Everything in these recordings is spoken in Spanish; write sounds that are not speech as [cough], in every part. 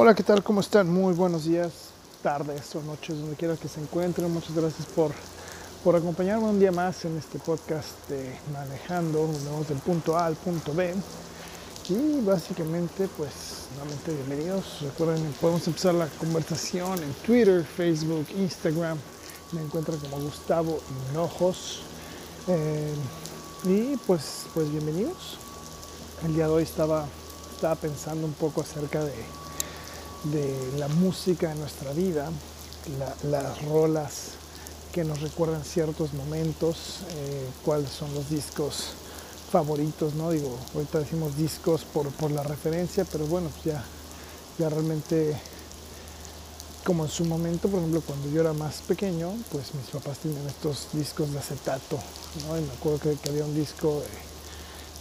Hola, ¿qué tal? ¿Cómo están? Muy buenos días, tardes o noches, donde quiera que se encuentren. Muchas gracias por, por acompañarme un día más en este podcast de Manejando, vamos del punto A al punto B. Y básicamente, pues, nuevamente bienvenidos. Recuerden, podemos empezar la conversación en Twitter, Facebook, Instagram. Me encuentran como Gustavo Hinojos. Eh, y pues, pues bienvenidos. El día de hoy estaba, estaba pensando un poco acerca de, de la música en nuestra vida, las rolas que nos recuerdan ciertos momentos, eh, cuáles son los discos favoritos, ¿no? Digo, ahorita decimos discos por, por la referencia, pero bueno, pues ya, ya realmente, como en su momento, por ejemplo, cuando yo era más pequeño, pues mis papás tenían estos discos de acetato, ¿no? Y me acuerdo que, había un disco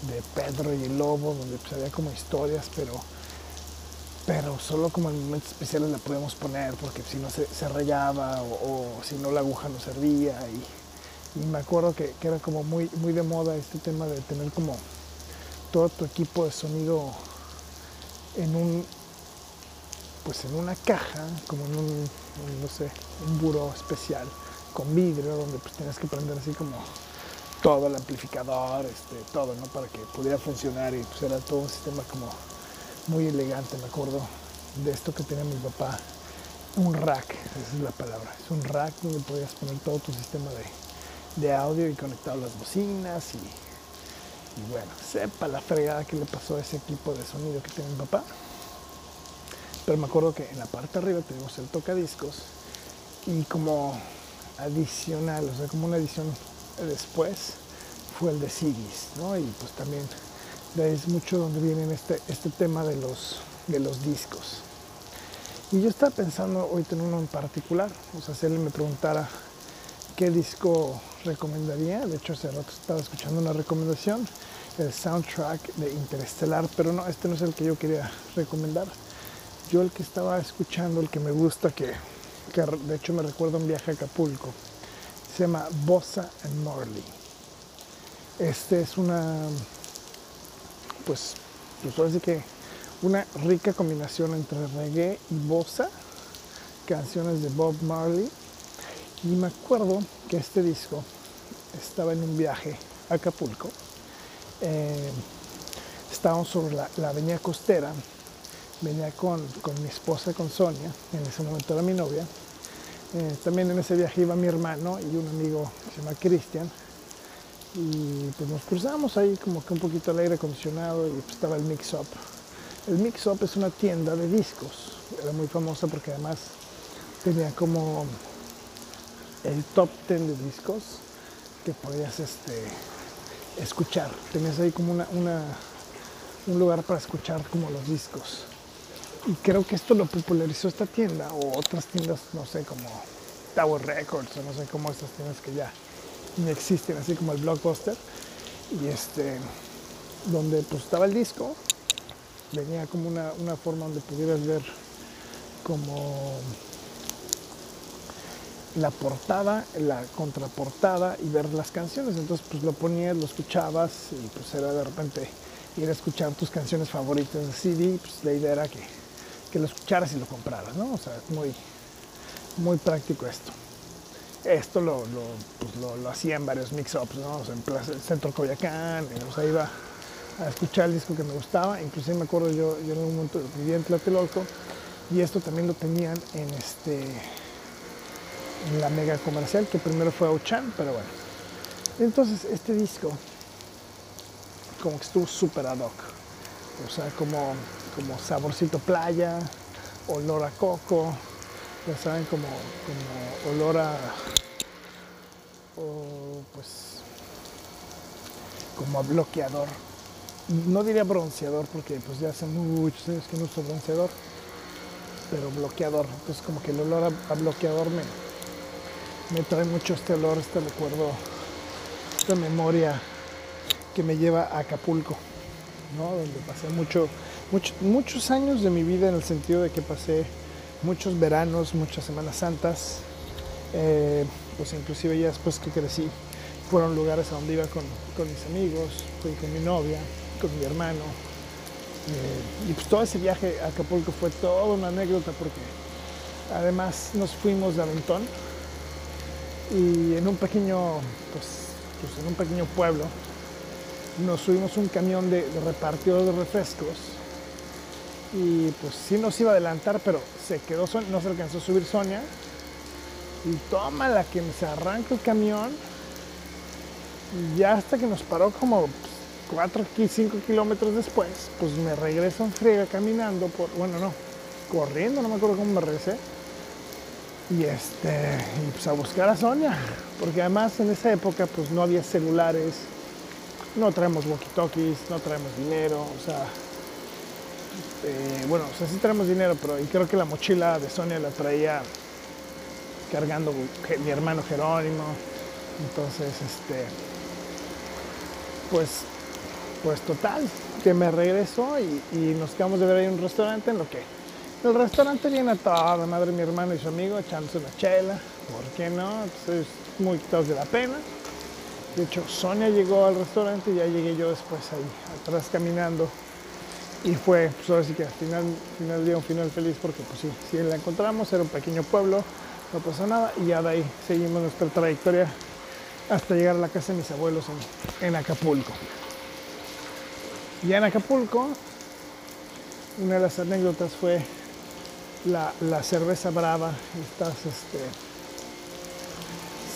de, de, Pedro y el Lobo, donde pues había como historias, pero, pero solo como en momentos especiales la podíamos poner, porque si no se, rayaba o, si no la aguja no servía. Y me acuerdo que, que, era como muy, muy de moda este tema de tener como todo tu equipo de sonido en un pues en una caja como en un, no sé un buró especial con vidrio donde pues tenías que prender así como todo el amplificador este todo no para que pudiera funcionar y pues era todo un sistema como muy elegante me acuerdo de esto que tenía mi papá un rack esa es la palabra es un rack donde podías poner todo tu sistema de de audio y conectado a las bocinas y, bueno, sepa la fregada que le pasó a ese equipo de sonido que tiene mi papá. Pero me acuerdo que en la parte de arriba tenemos el tocadiscos y como adicional, o sea, como una edición después fue el de CDs, ¿no? Y pues también es mucho donde viene este, este tema de los, de los discos. Y yo estaba pensando hoy en uno en particular, o sea, si él me preguntara qué disco recomendaría. De hecho, hace rato estaba escuchando una recomendación, el soundtrack de Interestelar, pero no, este no es el que yo quería recomendar. Yo el que estaba escuchando, el que me gusta, que, que de hecho me recuerda un viaje a Acapulco, se llama Bossa and Marley. Este es una, pues, pues así que una rica combinación entre reggae y bossa, canciones de Bob Marley y me acuerdo que este disco estaba en un viaje a Acapulco. Eh, estábamos sobre la, la, avenida costera. Venía con, con, mi esposa, con Sonia, en ese momento era mi novia. Eh, también en ese viaje iba mi hermano y un amigo que se llama Cristian. Y pues nos cruzamos ahí como que un poquito al aire acondicionado y pues estaba el Mix Up. El Mix Up es una tienda de discos. Era muy famosa porque además tenía como el top 10 de discos que podías este, escuchar. Tenías ahí como una, un lugar para escuchar como los discos. Y creo que esto lo popularizó esta tienda o otras tiendas, no sé, como Tower Records o no sé cómo estas tiendas que ya existen, así como el Blockbuster. Y este, donde pues estaba el disco, venía como una, una forma donde pudieras ver como la portada, la contraportada y ver las canciones. Entonces pues lo ponías, lo escuchabas y pues era de repente ir a escuchar tus canciones favoritas de CD, pues la idea era que, que lo escucharas y lo compraras, ¿no? O sea, muy, muy práctico esto. Esto lo, pues, lo, lo hacía en varios mix-ups, ¿no? En Plaza, el Centro Coyacán, o sea, iba a escuchar el disco que me gustaba, inclusive me acuerdo yo, yo en un momento vivía en Tlatelolco y esto también lo tenían en este en la mega comercial, que primero fue Auchan, pero bueno. Entonces este disco como que estuvo súper ad hoc. O sea, como, como saborcito playa, olor a coco, ya saben, como, como olor a, o pues, como a bloqueador. No diría bronceador porque pues ya hace muchos años que no uso bronceador, pero bloqueador. Entonces como que el olor a, bloqueador me, me trae mucho este olor, este recuerdo, esta memoria que me lleva a Acapulco, ¿no? donde pasé mucho, mucho, muchos años de mi vida en el sentido de que pasé muchos veranos, muchas Semanas Santas, eh, pues inclusive ya después que crecí, fueron lugares a donde iba con, con mis amigos, fui con mi novia, con mi hermano, Eh, y pues todo ese viaje a Acapulco fue toda una anécdota porque además nos fuimos de Aventón y en un pequeño, pues, pues en un pequeño pueblo nos subimos un camión de, de repartidor de refrescos y pues sí nos iba a adelantar, pero se quedó, no se alcanzó a subir Sonia y toma la que se arranca el camión y ya hasta que nos paró como 4 o 5 kilómetros después, pues me regreso en friega caminando por, bueno no, corriendo, no me acuerdo cómo me regresé. Y este, y pues a buscar a Sonia, porque además en esa época pues no había celulares, no traemos walkie-talkies, no traemos dinero, o sea, eh, bueno, o sí dinero, pero y creo que la mochila de Sonia la traía cargando mi hermano Jerónimo. Entonces, este, pues, pues total, que me regresó y, nos quedamos de ver ahí un restaurante en lo que el restaurante viene a toda madre mi hermano y su amigo echándose una chela, ¿por qué no? Entonces, muy quitados de la pena. De hecho, Sonia llegó al restaurante y ya llegué yo después ahí atrás caminando. Y fue, pues ahora sí que al final, final día un final feliz porque pues sí, sí la encontramos, era un pequeño pueblo, no pasó nada y ya de ahí seguimos nuestra trayectoria hasta llegar a la casa de mis abuelos en, Acapulco. Y en Acapulco, una de las anécdotas fue la, cerveza brava, estas este,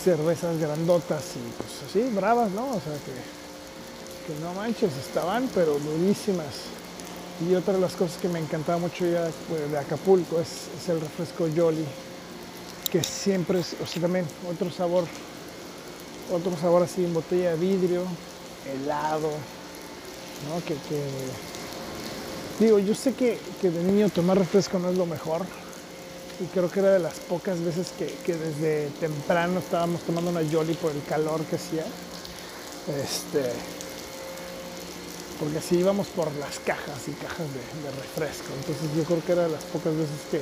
cervezas grandotas y pues así, bravas, ¿no? O sea que, que no manches, estaban pero durísimas. Y otra de las cosas que me encantaba mucho ya de Acapulco es, el refresco Jolly, que siempre es, o sea, también otro sabor, otro sabor así en botella de vidrio, helado, ¿no? Que, digo, yo sé que, de niño tomar refresco no es lo mejor, y creo que era de las pocas veces que, que desde temprano estábamos tomando una Jolly por el calor que hacía. Este, porque así íbamos por las cajas y cajas de, refresco. Entonces yo creo que era de las pocas veces que,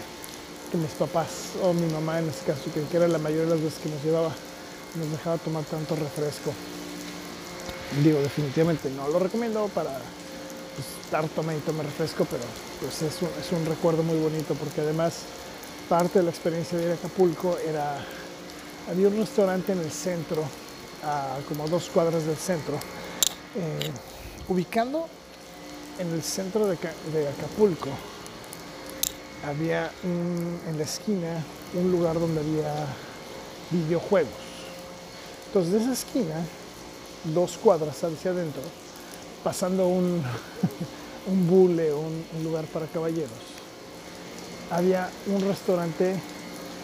mis papás o mi mamá en este caso, que, era la mayoría de las veces que nos llevaba, nos dejaba tomar tanto refresco. Digo, definitivamente no lo recomiendo para pues, estar tome y tome refresco, pero pues es un, recuerdo muy bonito porque además parte de la experiencia de ir a Acapulco era, había un restaurante en el centro, a como dos cuadras del centro, eh, ubicando en el centro de, Acapulco, había en la esquina un lugar donde había videojuegos. Entonces de esa esquina, dos cuadras hacia adentro, pasando un, [laughs] un bule, un, un lugar para caballeros, había un restaurante.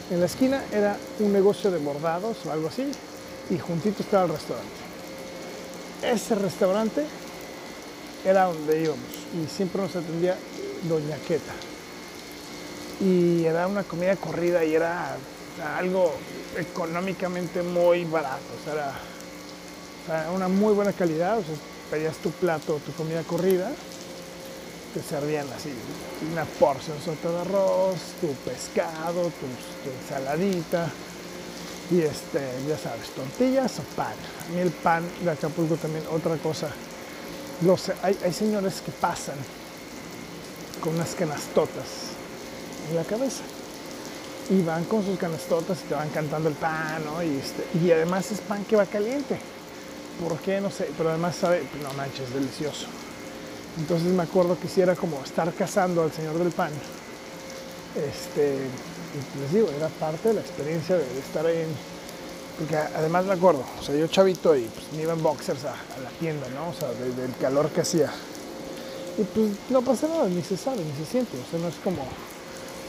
En la esquina era un negocio de bordados o algo así, y juntito estaba el restaurante. Ese restaurante era donde íbamos y siempre nos atendía Doña Queta. Y era una comida corrida y era algo económicamente muy barato, o sea, era una muy buena calidad, o sea, pedías tu plato, tu comida corrida, te servían así una porción sota de arroz, tu pescado, tu, ensaladita y este, ya sabes, tortillas o pan. A mí el pan de Acapulco también, otra cosa hay, señores que pasan con unas canastotas en la cabeza y van con sus canastotas y te van cantando el pan, ¿no? Y, este, y además es pan que va caliente. ¿Por qué? No sé, pero además sabe, no manches, delicioso. Entonces me acuerdo que si era como estar cazando al señor del pan. Este, y les digo, era parte de la experiencia de estar ahí en, porque además me acuerdo, o sea, yo chavito y pues me iba en boxers a, la tienda, ¿no? O sea, del calor que hacía. Y pues no pasa nada, ni se sabe, ni se siente. O sea, no es como,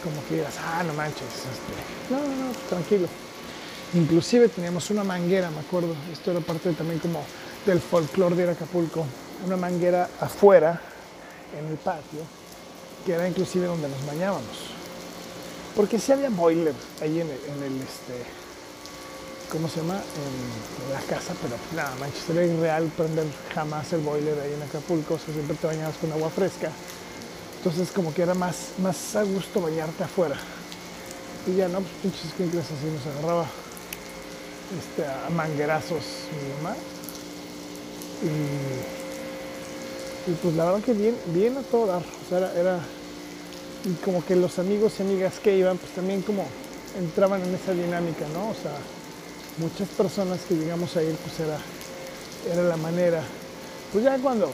como que digas, ah, no manches. Este, no, no, no, tranquilo. Inclusive teníamos una manguera, me acuerdo. Esto era parte también como del folclore de Acapulco. Una manguera afuera, en el patio, que era inclusive donde nos bañábamos. Porque sí había boiler ahí en el, en el este, ¿cómo se llama? En, la casa, pero nada, manches, era irreal prender jamás el boiler ahí en Acapulco, o sea, siempre te bañabas con agua fresca. Entonces como que era más, más a gusto bañarte afuera. Y ya no, pues pinches quincles así nos agarraba este, a manguerazos mi mamá. y pues la verdad que bien, bien a todo dar. O sea, era, era, y como que los amigos y amigas que iban, pues también como entraban en esa dinámica, ¿no? O sea, muchas personas que llegamos a ir, pues era, era la manera. Pues ya cuando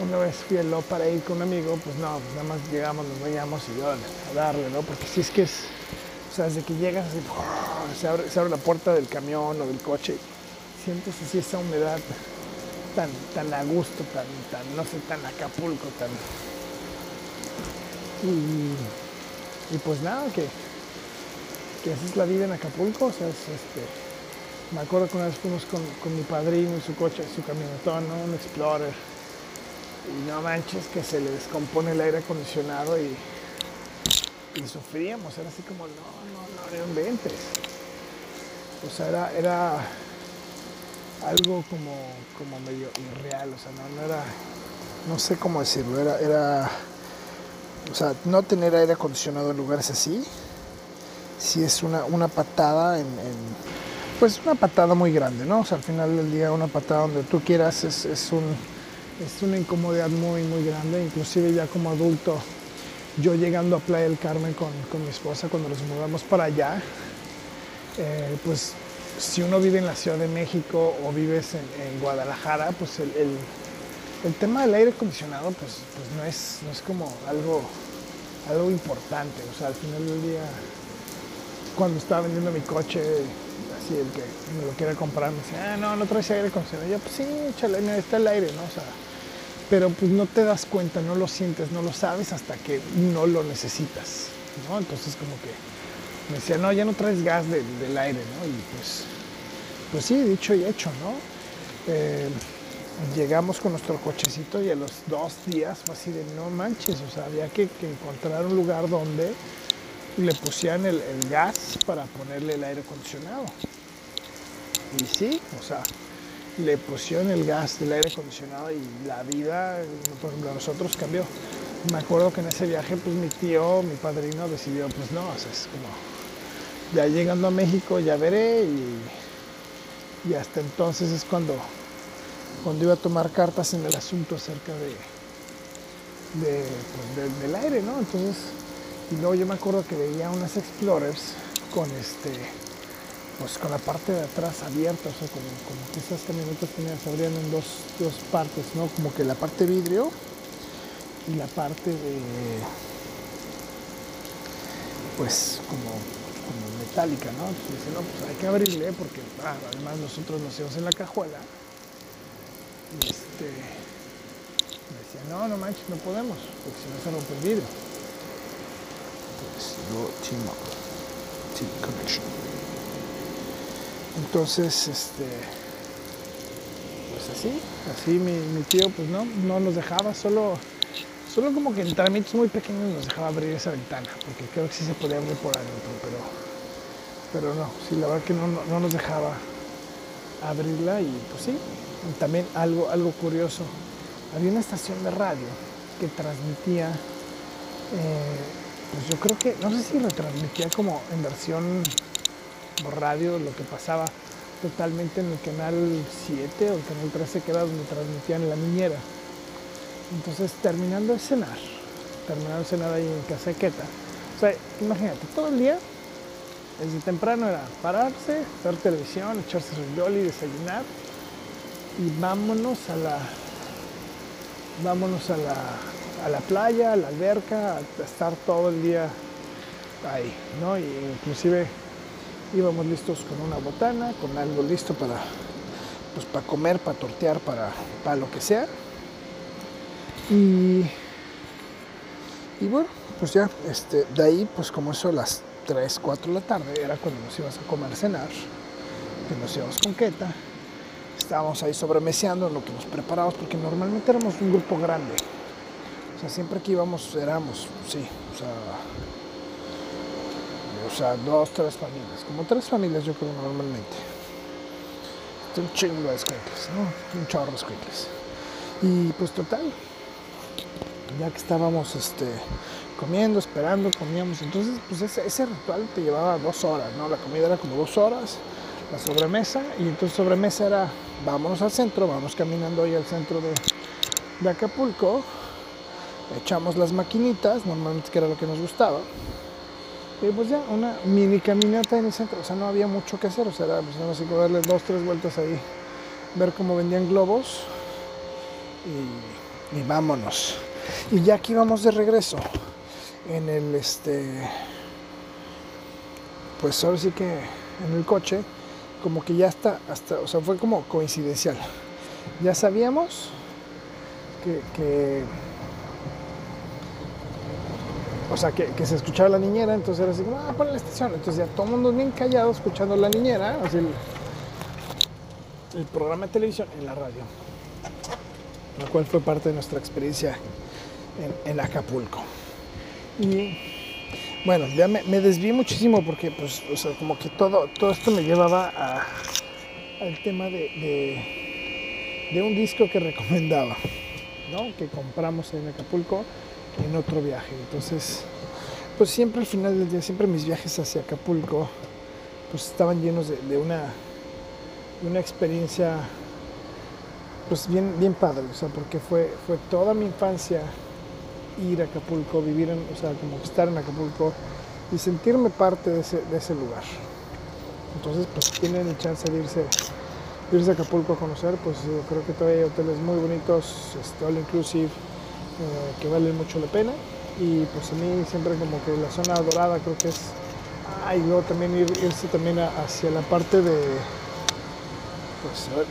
una vez fui a Lo para ir con un amigo, pues no, nada más llegamos, nos bañamos y yo a darle, ¿no? Porque si es que es, o sea, desde que llegas así, se abre, se abre la puerta del camión o del coche, sientes así esa humedad tan, tan a gusto, tan, tan, no sé, tan Acapulco, tan... Y, pues nada, que, que esa es la vida en Acapulco, o sea, es, este, me acuerdo que una vez fuimos con, con mi padrino y su coche, su camionetón, un Explorer, y no manches que se le descompone el aire acondicionado y, y sufríamos, era así como, no, no, no, no inventes. O sea, era, era algo como, como medio irreal, o sea, no, no era, no sé cómo decirlo, era, era, o sea, no tener aire acondicionado en lugares así, sí es una, una patada en pues una patada muy grande, ¿no? O sea, al final del día una patada donde tú quieras es, es, un, es una incomodidad muy, muy grande, inclusive ya como adulto, yo llegando a Playa del Carmen con, con mi esposa cuando nos mudamos para allá, eh, pues si uno vive en la Ciudad de México o vives en, Guadalajara, pues el, el, el, tema del aire acondicionado pues, pues no, es, no es como algo, algo importante, o sea, al final del día, cuando estaba vendiendo mi coche, así el que me lo quiere comprar me dice, ah, no, no traes aire acondicionado. Yo, pues sí, échale, mira, está el aire, ¿no? O sea, pero pues no te das cuenta, no lo sientes, no lo sabes hasta que no lo necesitas, ¿no? Entonces como que me decía, no, ya no traes gas de, del aire, ¿no? Y pues, pues sí, dicho y hecho, ¿no? Eh, llegamos con nuestro cochecito y a los dos días fue así de, no manches, o sea, había que, encontrar un lugar donde le pusieran el, gas para ponerle el aire acondicionado. Y sí, o sea, le pusieron el gas del aire acondicionado y la vida, por ejemplo, a nosotros cambió. Me acuerdo que en ese viaje, pues mi tío, mi padrino, decidió, pues no, es como, ya llegando a México ya veré y, y hasta entonces es cuando, cuando iba a tomar cartas en el asunto acerca de, pues, de del aire, ¿no? Entonces, y luego yo me acuerdo que veía unas Explorers con este pues con la parte de atrás abierta, o sea, como, como que esas camionetas tenían, se abrían en dos, dos, partes, ¿no? Como que la parte vidrio y la parte de pues como, como metálica, ¿no? Entonces dice, no, pues hay que abrirle porque ah, además nosotros nos íbamos en la cajuela y este me decía, no, no manches, no podemos, porque si no se rompe el vidrio. Pues yo, team connection. Entonces, este, pues así, así mi, tío pues no, no nos dejaba, solo, solo como que en trámites muy pequeños nos dejaba abrir esa ventana, porque creo que sí se podía abrir por adentro, pero, pero no, sí, la verdad que no, no, no nos dejaba abrirla y pues sí, también algo, algo curioso, había una estación de radio que transmitía, eh, pues yo creo que, no sé si retransmitía como en versión radio lo que pasaba totalmente en el canal 7 o el canal 13 que era donde transmitían la niñera. Entonces terminando de cenar, terminando de cenar ahí en Casequeta, o sea, imagínate, todo el día, desde temprano era pararse, ver televisión, echarse yoli, desayunar y vámonos a la vámonos a la, a la playa, a la alberca, a estar todo el día ahí, ¿no? Y inclusive íbamos listos con una botana, con algo listo para, pues, para comer, para tortear, para, para lo que sea. Y, y bueno, pues ya, este, de ahí, pues como eso a las 3, 4 de la tarde, era cuando nos íbamos a comer, cenar, que nos íbamos con Queta. Estábamos ahí sobremeseando lo que nos preparábamos, porque normalmente éramos un grupo grande. O sea, siempre que íbamos éramos, sí, o sea, o sea, dos, tres familias, como tres familias yo creo normalmente. Un chingo de squinkles, ¿no? Un chorro de squinkles. Y pues total, ya que estábamos este, comiendo, esperando, comíamos, entonces pues ese, ese, ritual te llevaba dos horas, ¿no? La comida era como dos horas, la sobremesa, y entonces sobremesa era, vámonos al centro, vamos caminando ahí al centro de, de Acapulco, echamos las maquinitas, normalmente que era lo que nos gustaba. Y pues ya, una mini caminata en el centro, o sea, no había mucho que hacer, o sea, era pues, así como darle dos, tres vueltas ahí, ver cómo vendían globos y, vámonos. Y ya aquí vamos de regreso en el, este, pues ahora sí que en el coche, como que ya está, hasta, o sea, fue como coincidencial. Ya sabíamos que, o sea, que, se escuchaba la niñera, entonces era así ah, pon la estación. Entonces ya todo el mundo bien callado escuchando la niñera, así el, el programa de televisión en la radio, lo cual fue parte de nuestra experiencia en, Acapulco. Y bueno, ya me, desvié muchísimo porque, pues, o sea, como que todo, todo esto me llevaba a, al tema de, de, de un disco que recomendaba que compramos en Acapulco en otro viaje. Entonces, pues siempre al final del día, siempre mis viajes hacia Acapulco, pues estaban llenos de, una, una experiencia pues bien, bien padre, o sea, porque fue, fue toda mi infancia ir a Acapulco, vivir en, o sea, como estar en Acapulco y sentirme parte de ese, de ese lugar. Entonces, pues tienen la chance de irse irse a Acapulco a conocer, pues creo que todavía hay hoteles muy bonitos, este, all inclusive, eh, que valen mucho la pena. Y pues a mí siempre como que la zona dorada creo que es... Ah, y luego también ir, irse también hacia la parte de... Pues a ver.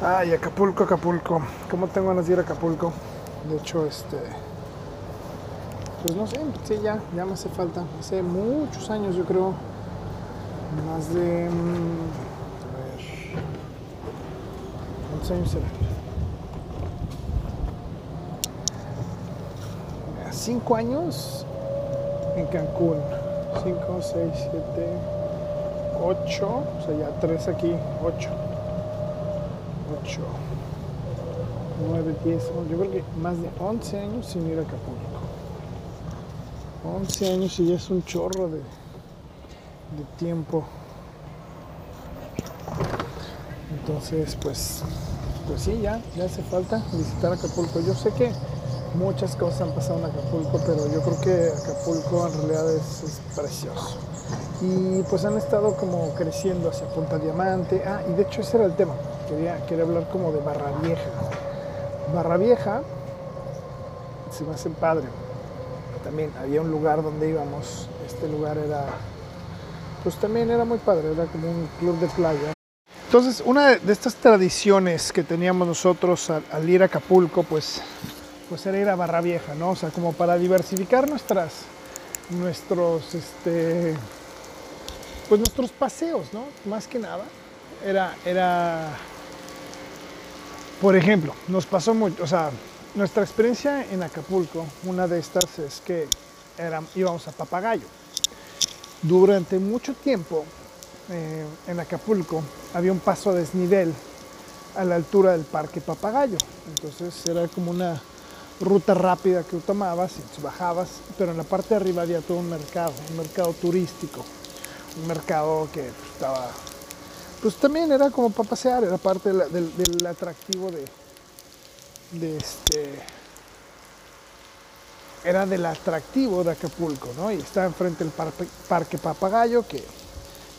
Ay, Acapulco, Acapulco. ¿Cómo tengo ganas de ir a Acapulco? De hecho, este... Pues no sé, sí, ya, ya me hace falta. Hace muchos años yo creo. Más de... Mm, Cinco años en Cancún. Cinco, seis, siete, ocho. O sea, ya tres aquí. Ocho. Ocho. Nueve, diez. Yo creo que más de once años sin ir a Acapulco. Once años y ya es un chorro de, de tiempo. Entonces, pues pues sí, ya, ya hace falta visitar Acapulco. Yo sé que muchas cosas han pasado en Acapulco, pero yo creo que Acapulco en realidad es, precioso. Y pues han estado como creciendo hacia Punta Diamante. Ah, y de hecho ese era el tema. Quería, hablar como de Barra Vieja. Barra Vieja se me hace padre. También había un lugar donde íbamos. Este lugar era, pues también era muy padre. Era como un club de playa entonces, una de estas tradiciones que teníamos nosotros al, ir a Acapulco, pues, pues era ir a Barra Vieja, ¿no? O sea, como para diversificar nuestras, nuestros, este, pues nuestros paseos, ¿no? Más que nada, era, era, por ejemplo, nos pasó mucho, o sea, nuestra experiencia en Acapulco, una de estas es que íbamos a Papagayo. Durante mucho tiempo eh, en Acapulco había un paso desnivel a la altura del Parque Papagayo. Entonces era como una ruta rápida que tomabas y bajabas, pero en la parte de arriba había todo un mercado, un mercado turístico, un mercado que estaba, pues también era como para pasear, era parte del, atractivo de, este, era del atractivo de Acapulco, ¿no? Y estaba enfrente del parque Papagayo que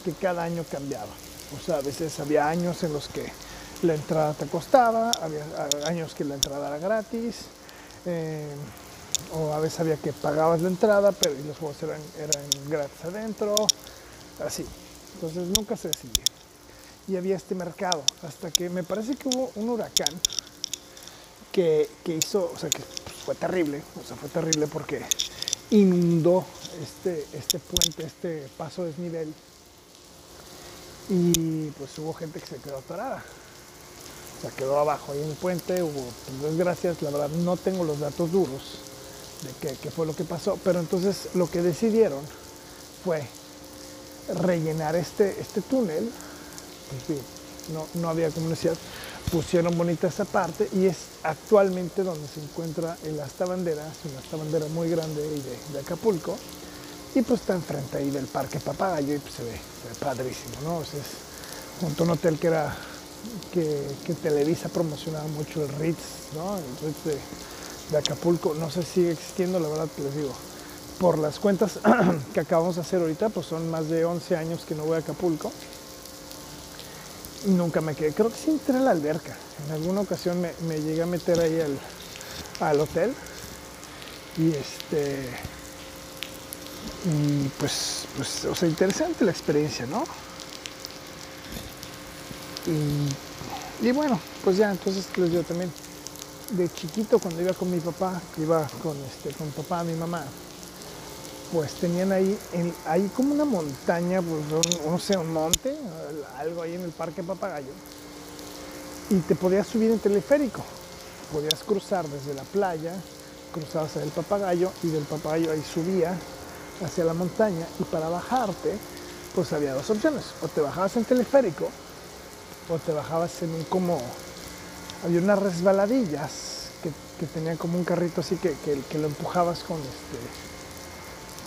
que cada año cambiaba. O sea, a veces había años en los que la entrada te costaba, había años que la entrada era gratis, eh, o a veces había que pagabas la entrada, pero los juegos eran, eran gratis adentro, así. Entonces nunca se decidía. Y había este mercado, hasta que me parece que hubo un huracán que, que hizo, o sea, que fue terrible, o sea, fue terrible porque inundó este, este puente, este paso desnivel y pues hubo gente que se quedó atorada. O sea, quedó abajo ahí en el puente, hubo pues, desgracias, la verdad no tengo los datos duros de qué, fue lo que pasó, pero entonces lo que decidieron fue rellenar este, este túnel, no, no había comunidad, pusieron bonita esa parte y es actualmente donde se encuentra el asta bandera, es una asta bandera muy grande de, de Acapulco, y pues está enfrente ahí del Parque Papagayo y pues se ve, padrísimo, ¿no? es junto a un hotel que era que, que Televisa promocionaba mucho el Ritz, ¿no? El Ritz de, Acapulco. No sé si sigue existiendo, la verdad les digo. Por las cuentas [clears throat] que acabamos de hacer ahorita, pues son más de 11 años que no voy a Acapulco. Nunca me quedé. Creo que sí entré a la alberca. En alguna ocasión me, me llegué a meter ahí al, al hotel. Y este. Y pues, pues, o sea, interesante la experiencia, ¿no? Y, bueno, pues ya, entonces les digo también, de chiquito cuando iba con mi papá, que iba con, este, con mi papá, mi mamá, pues tenían ahí, en- ahí como una montaña, pues un- no sé, un monte, algo ahí en el Parque Papagayo, y te podías subir en teleférico, podías cruzar desde la playa, cruzabas el Papagayo y del Papagayo ahí subía hacia la montaña y para bajarte, pues había dos opciones, o te bajabas en teleférico o te bajabas en un como había unas resbaladillas que, que tenían como un carrito así que, que- lo empujabas con este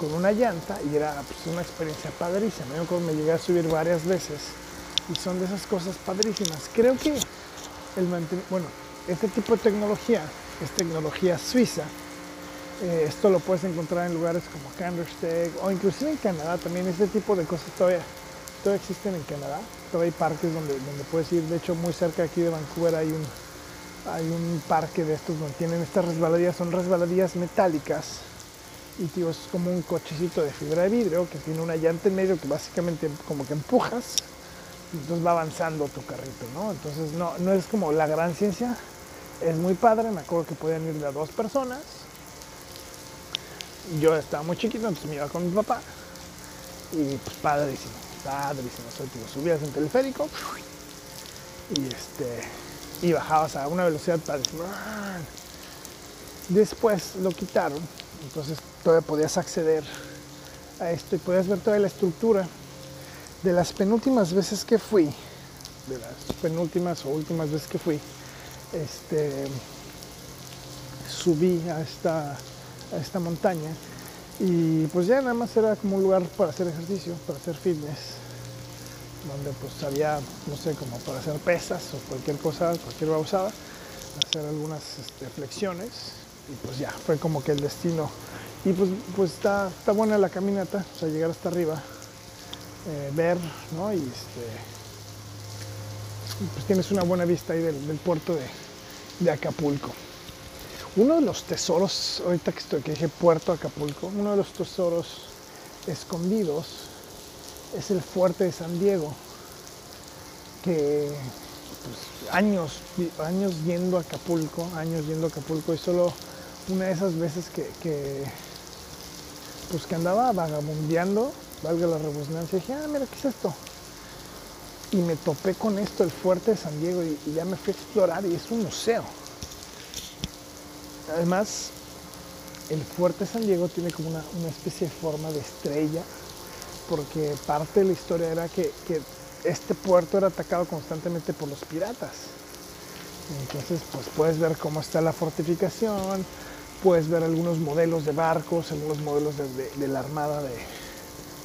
con una llanta y era pues, una experiencia padrísima. Yo me llegué a subir varias veces y son de esas cosas padrísimas. Creo que el bueno, este tipo de tecnología es tecnología suiza. Eh, esto lo puedes encontrar en lugares como Kandersteg o inclusive en Canadá también. Este tipo de cosas todavía, todavía existen en Canadá. Todavía hay parques donde, donde puedes ir. De hecho, muy cerca aquí de Vancouver hay un, hay un parque de estos donde tienen estas resbaladillas. Son resbaladillas metálicas. Y tío, es como un cochecito de fibra de vidrio que tiene una llanta en medio que básicamente como que empujas y entonces va avanzando tu carrito, ¿no? Entonces no, no es como la gran ciencia, es muy padre, me acuerdo que podían ir de a dos personas. Yo estaba muy chiquito, entonces me iba con mi papá. Y pues padrísimo, sea, tío, subías en teleférico y este y bajabas a una velocidad padrísima. Después lo quitaron, entonces todavía podías acceder a esto y podías ver toda la estructura. De las penúltimas veces que fui, de las penúltimas o últimas veces que fui, este, subí a esta, a esta montaña y pues ya nada más era como un lugar para hacer ejercicio, para hacer fitness, donde pues había, no sé, como para hacer pesas o cualquier cosa, cualquier babosada, hacer algunas este, flexiones y pues ya, fue como que el destino. Y pues, pues está, está buena la caminata, o sea, llegar hasta arriba, eh, ver, ¿no? Y este, pues tienes una buena vista ahí del, puerto de Acapulco. Uno de los tesoros, ahorita que estoy, que dije Puerto Acapulco, uno de los tesoros escondidos es el fuerte de San Diego, que pues, años, años yendo a Acapulco, años yendo a Acapulco y solo una de esas veces que, pues que andaba vagabundeando, valga la redundancia, dije, ah, mira, ¿qué es esto? Y me topé con esto, el fuerte de San Diego, y ya me fui a explorar y es un museo. Además, el fuerte San Diego tiene como una, una especie de forma de estrella, porque parte de la historia era que, que este puerto era atacado constantemente por los piratas. Entonces, pues puedes ver cómo está la fortificación, puedes ver algunos modelos de barcos, algunos modelos de, de- la Armada de,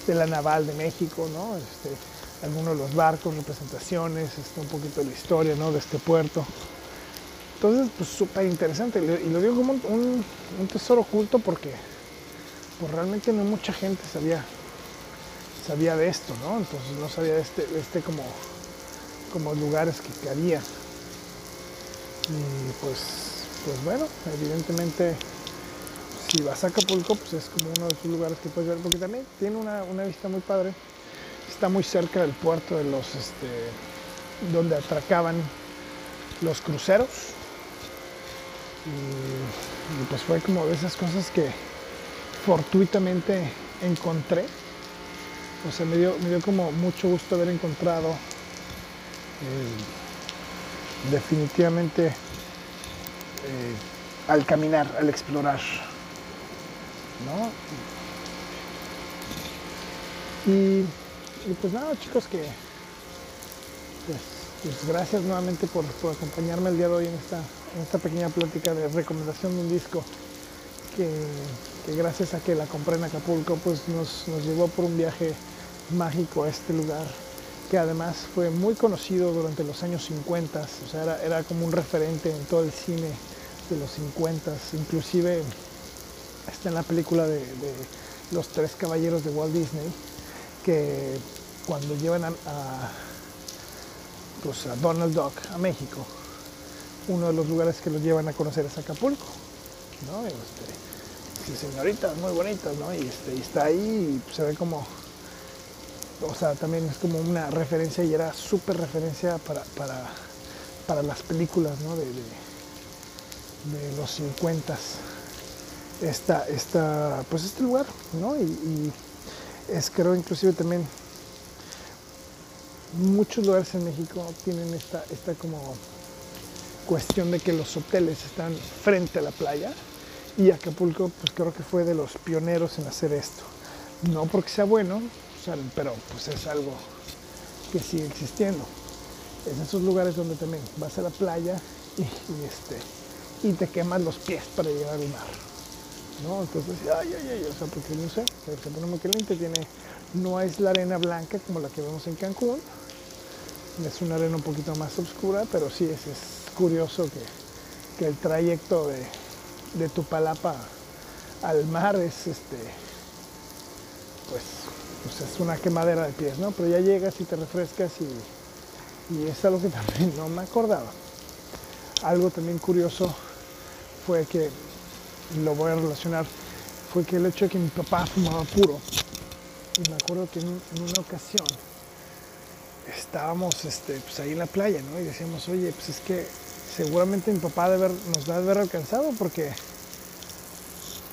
de la Naval de México, ¿no? Este, algunos de los barcos, representaciones, un poquito de la historia, ¿no? De este puerto. Entonces, pues súper interesante. Y lo- digo como un, un- un tesoro oculto porque pues, realmente no mucha gente sabía, sabía de esto, ¿no? Entonces no sabía de este, de este como, como lugares que, que había. Y pues, pues bueno, evidentemente si vas a Acapulco, pues es como uno de esos lugares que puedes ver, porque también tiene una, una vista muy padre. Está muy cerca del puerto de los, este, donde atracaban los cruceros. Y, pues fue como de esas cosas que fortuitamente encontré. O sea, me dio, me dio como mucho gusto haber encontrado eh, definitivamente eh, al caminar, al explorar. ¿no? Y, pues nada, chicos, que pues, pues gracias nuevamente por, por acompañarme el día de hoy en esta, esta pequeña plática de recomendación de un disco que, gracias a que la compré en Acapulco, pues nos, nos llevó por un viaje mágico a este lugar que además fue muy conocido durante los años 50, o sea, era, era como un referente en todo el cine de los 50, inclusive está en la película de, de Los Tres Caballeros de Walt Disney, que cuando llevan a, a, pues a Donald Duck a México, uno de los lugares que los llevan a conocer es Acapulco, ¿no? Este, señoritas muy bonitas, ¿no? Y, este, está ahí y se ve como, o sea, también es como una referencia y era súper referencia para, para, para, las películas, ¿no? De, de, los 50 esta, esta, pues este lugar, ¿no? Y es creo inclusive también muchos lugares en México tienen esta, esta como cuestión de que los hoteles están frente a la playa y Acapulco pues creo que fue de los pioneros en hacer esto. No porque sea bueno, pero pues es algo que sigue existiendo. Es esos lugares donde también vas a la playa y, este, y te quemas los pies para llegar al mar. ¿no? Entonces, ay, ay, ay, o sea, porque no sé, pone muy caliente, tiene, no es la arena blanca como la que vemos en Cancún, es una arena un poquito más oscura, pero sí es, es curioso que, que, el trayecto de, de Tupalapa al mar es este pues, pues, es una quemadera de pies, ¿no? Pero ya llegas y te refrescas y, y es algo que [laughs] también no me acordaba. Algo también curioso fue que lo voy a relacionar, fue que el hecho de que mi papá fumaba puro. Y me acuerdo que en, en una ocasión estábamos este, pues ahí en la playa, ¿no? Y decíamos, oye, pues es que seguramente mi papá debe nos debe haber alcanzado porque,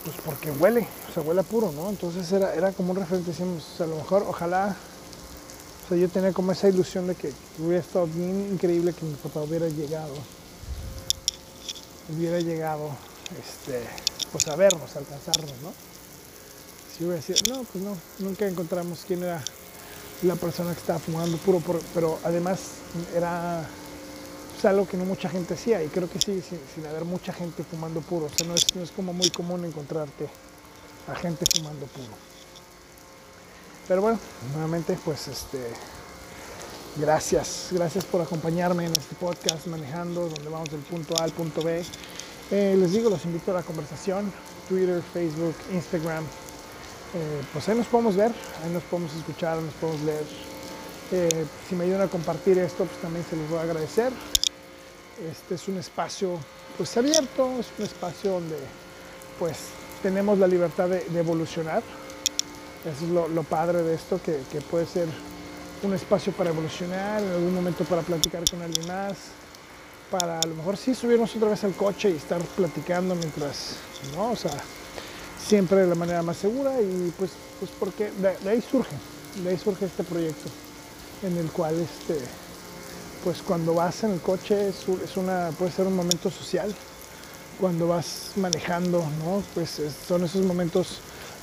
pues porque huele, o sea, huele puro, ¿no? Entonces era, era como un referente, decíamos, o sea, a lo mejor, ojalá, o sea, yo tenía como esa ilusión de que hubiera estado bien increíble que mi papá hubiera llegado, hubiera llegado este, pues a vernos, a alcanzarnos, ¿no? Si hubiera sido, no, pues no, nunca encontramos quién era la persona que estaba fumando puro, pero además era pues, algo que no mucha gente hacía y creo que sí, sin, sin, haber mucha gente fumando puro, o sea, no es, no es como muy común encontrarte a gente fumando puro. Pero bueno, nuevamente, pues este, gracias, gracias por acompañarme en este podcast manejando, donde vamos del punto A al punto B. Eh, les digo, los invito a la conversación, Twitter, Facebook, Instagram. Eh, pues ahí nos podemos ver, ahí nos podemos escuchar, nos podemos leer. Eh, si me ayudan a compartir esto, pues también se los voy a agradecer. Este es un espacio pues abierto, es un espacio donde pues tenemos la libertad de, evolucionar. Eso es lo, padre de esto, que, que puede ser un espacio para evolucionar, en algún momento para platicar con alguien más, para a lo mejor sí subirnos otra vez al coche y estar platicando mientras, ¿no? O sea, siempre de la manera más segura y pues, pues porque de, de ahí surge, de ahí surge este proyecto en el cual este, pues cuando vas en el coche es, una, puede ser un momento social, cuando vas manejando, ¿no? Pues es, son esos momentos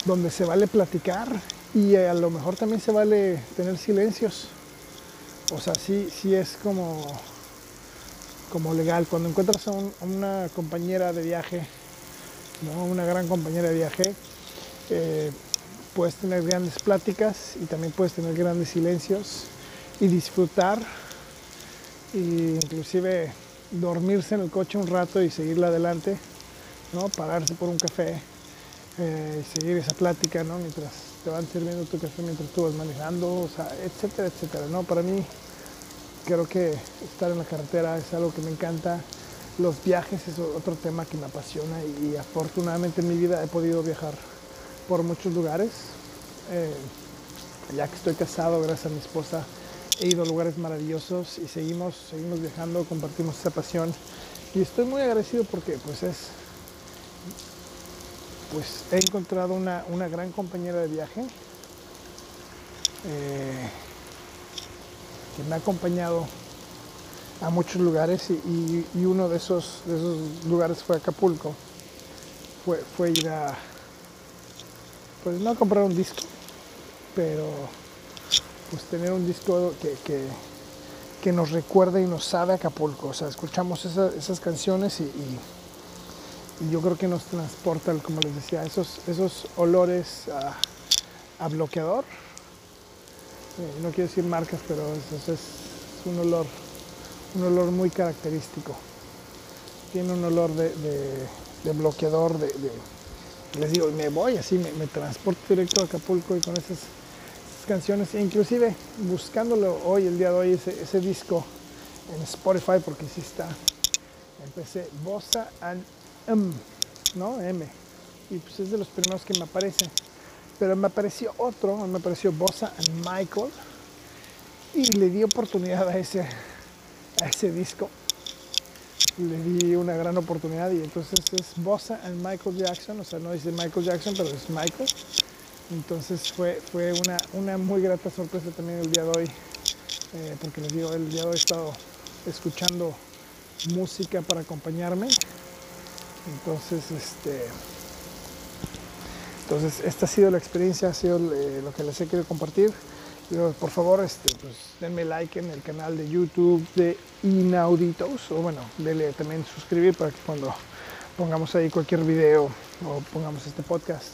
donde se vale platicar y a lo mejor también se vale tener silencios. O sea, sí, sí es como como legal. Cuando encuentras a una compañera de viaje, ¿no? una gran compañera de viaje, eh, puedes tener grandes pláticas y también puedes tener grandes silencios y disfrutar e inclusive dormirse en el coche un rato y seguirla adelante, ¿no? pararse por un café eh, y seguir esa plática ¿no? mientras te van sirviendo tu café mientras tú vas manejando, o sea, etcétera, etcétera. ¿no? Para mí creo que estar en la carretera es algo que me encanta. Los viajes es otro tema que me apasiona y, afortunadamente en mi vida he podido viajar por muchos lugares. Eh, ya que estoy casado, gracias a mi esposa, he ido a lugares maravillosos y seguimos, seguimos viajando, compartimos esa pasión. Y estoy muy agradecido porque pues es, pues he encontrado una, una gran compañera de viaje. Eh, que me ha acompañado a muchos lugares y, uno de esos, de esos, lugares fue Acapulco. Fue, fue ir a, pues no comprar un disco, pero pues tener un disco que, que, que nos recuerda y nos sabe a Acapulco. O sea, escuchamos esa, esas canciones y, yo creo que nos transporta, como les decía, esos, esos olores a, a bloqueador no quiero decir marcas, pero es, es, un olor, un olor muy característico. Tiene un olor de, de, bloqueador, de, les digo, me voy así, me, me, transporto directo a Acapulco y con esas, canciones, e inclusive buscándolo hoy, el día de hoy, ese, disco en Spotify, porque sí está, empecé Bossa and M, ¿no? M, y pues es de los primeros que me aparece pero me apareció otro, me apareció Bossa and Michael y le di oportunidad a ese, a ese disco. Le di una gran oportunidad y entonces es Bossa and Michael Jackson, o sea, no dice Michael Jackson, pero es Michael. Entonces fue, fue una, una muy grata sorpresa también el día de hoy, eh, porque les digo, el día de hoy he estado escuchando música para acompañarme. Entonces, este, entonces, esta ha sido la experiencia, ha sido eh, lo que les he querido compartir. por favor, este, pues, denme like en el canal de YouTube de Inauditos, o bueno, denle también suscribir para que cuando pongamos ahí cualquier video o pongamos este podcast,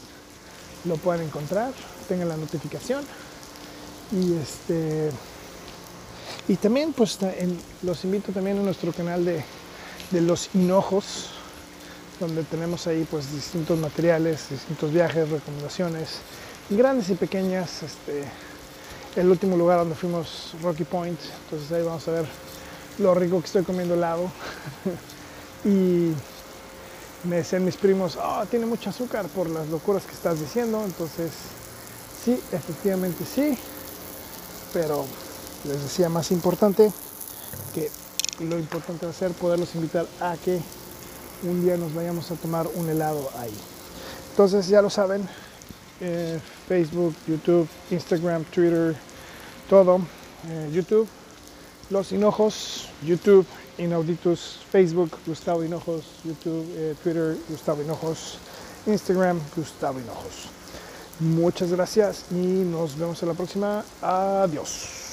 lo puedan encontrar, tengan la notificación. Y este y también pues los invito también a nuestro canal de, de los hinojos donde tenemos ahí pues distintos materiales, distintos viajes, recomendaciones, grandes y pequeñas. Este, el último lugar donde fuimos, Rocky Point, entonces ahí vamos a ver lo rico que estoy comiendo helado. [laughs] y me decían mis primos, oh, tiene mucho azúcar por las locuras que estás diciendo, entonces sí, efectivamente sí, pero les decía más importante que lo importante va a ser poderlos invitar a que un día nos vayamos a tomar un helado ahí. Entonces ya lo saben, eh, Facebook, YouTube, Instagram, Twitter, todo. Eh, YouTube, Los Hinojos, YouTube, Inauditus, Facebook, Gustavo Hinojos, YouTube, eh, Twitter, Gustavo Hinojos, Instagram, Gustavo Hinojos. Muchas gracias y nos vemos en la próxima. Adiós.